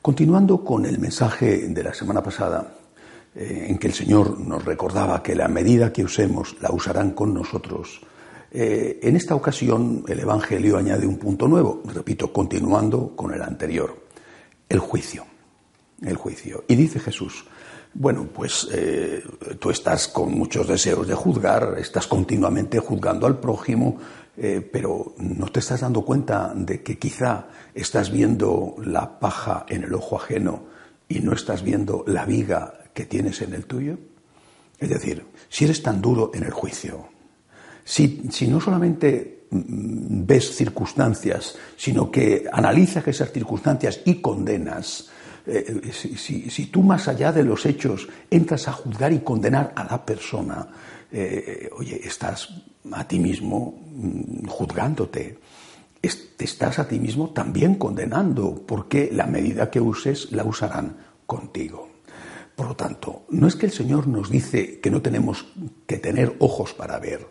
Continuando con el mensaje de la semana pasada, eh, en que el Señor nos recordaba que la medida que usemos la usarán con nosotros, eh, en esta ocasión el Evangelio añade un punto nuevo, repito, continuando con el anterior, el juicio. El juicio. Y dice Jesús, bueno, pues eh, tú estás con muchos deseos de juzgar, estás continuamente juzgando al prójimo, eh, pero no te estás dando cuenta de que quizá estás viendo la paja en el ojo ajeno y no estás viendo la viga que tienes en el tuyo. Es decir, si eres tan duro en el juicio, si, no solamente mm, ves circunstancias, sino que analizas esas circunstancias y condenas, eh, si, tú más allá de los hechos entras a juzgar y condenar a la persona, eh, oye, estás a ti mismo mm, juzgándote, te estás a ti mismo también condenando, porque la medida que uses la usarán contigo. Por lo tanto, no es que el Señor nos dice que no tenemos que tener ojos para ver,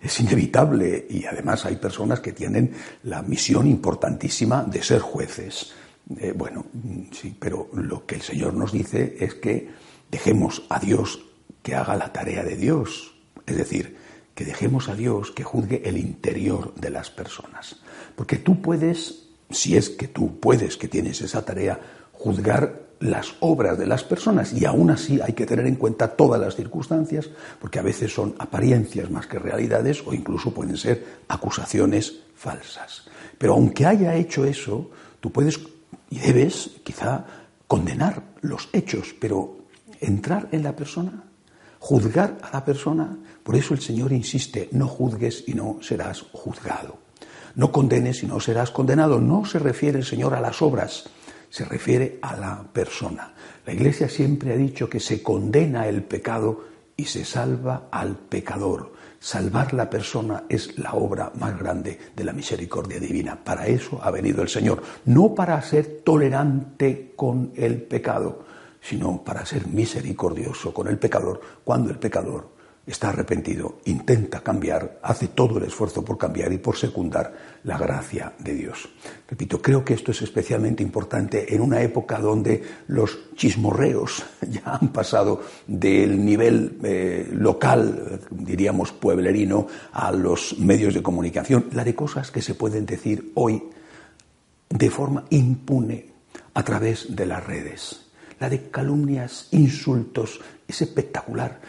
es inevitable y además hay personas que tienen la misión importantísima de ser jueces. Eh, bueno, sí, pero lo que el Señor nos dice es que dejemos a Dios que haga la tarea de Dios, es decir, que dejemos a Dios que juzgue el interior de las personas. Porque tú puedes, si es que tú puedes, que tienes esa tarea, juzgar las obras de las personas y aún así hay que tener en cuenta todas las circunstancias porque a veces son apariencias más que realidades o incluso pueden ser acusaciones falsas. Pero aunque haya hecho eso, tú puedes y debes quizá condenar los hechos, pero entrar en la persona, juzgar a la persona, por eso el Señor insiste, no juzgues y no serás juzgado. No condenes y no serás condenado. No se refiere el Señor a las obras, se refiere a la persona. La Iglesia siempre ha dicho que se condena el pecado y se salva al pecador. Salvar la persona es la obra más grande de la misericordia divina. Para eso ha venido el Señor, no para ser tolerante con el pecado, sino para ser misericordioso con el pecador cuando el pecador está arrepentido, intenta cambiar, hace todo el esfuerzo por cambiar y por secundar la gracia de Dios. Repito, creo que esto es especialmente importante en una época donde los chismorreos ya han pasado del nivel eh, local, diríamos pueblerino, a los medios de comunicación, la de cosas que se pueden decir hoy de forma impune a través de las redes la de calumnias, insultos, es espectacular.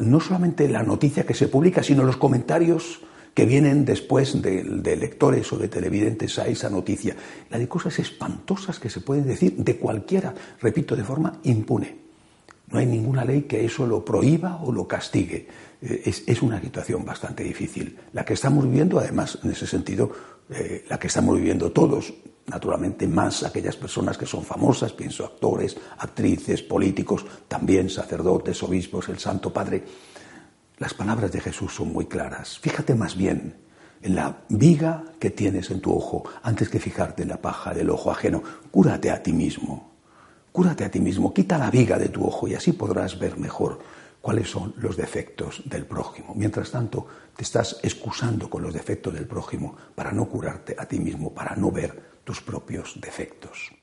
no solamente la noticia que se publica, sino los comentarios que vienen después de, lectores o de televidentes a esa noticia. La de cosas espantosas que se pueden decir de cualquiera, repito, de forma impune. No hay ninguna ley que eso lo prohíba o lo castigue. Eh, es, una situación bastante difícil. La que estamos viviendo, además, en ese sentido, eh, la que estamos viviendo todos, naturalmente más aquellas personas que son famosas, pienso actores, actrices, políticos, también sacerdotes, obispos, el Santo Padre. Las palabras de Jesús son muy claras. Fíjate más bien en la viga que tienes en tu ojo antes que fijarte en la paja del ojo ajeno. Cúrate a ti mismo. Cúrate a ti mismo. Quita la viga de tu ojo y así podrás ver mejor cuáles son los defectos del prójimo. Mientras tanto, te estás excusando con los defectos del prójimo para no curarte a ti mismo, para no ver tus propios defectos.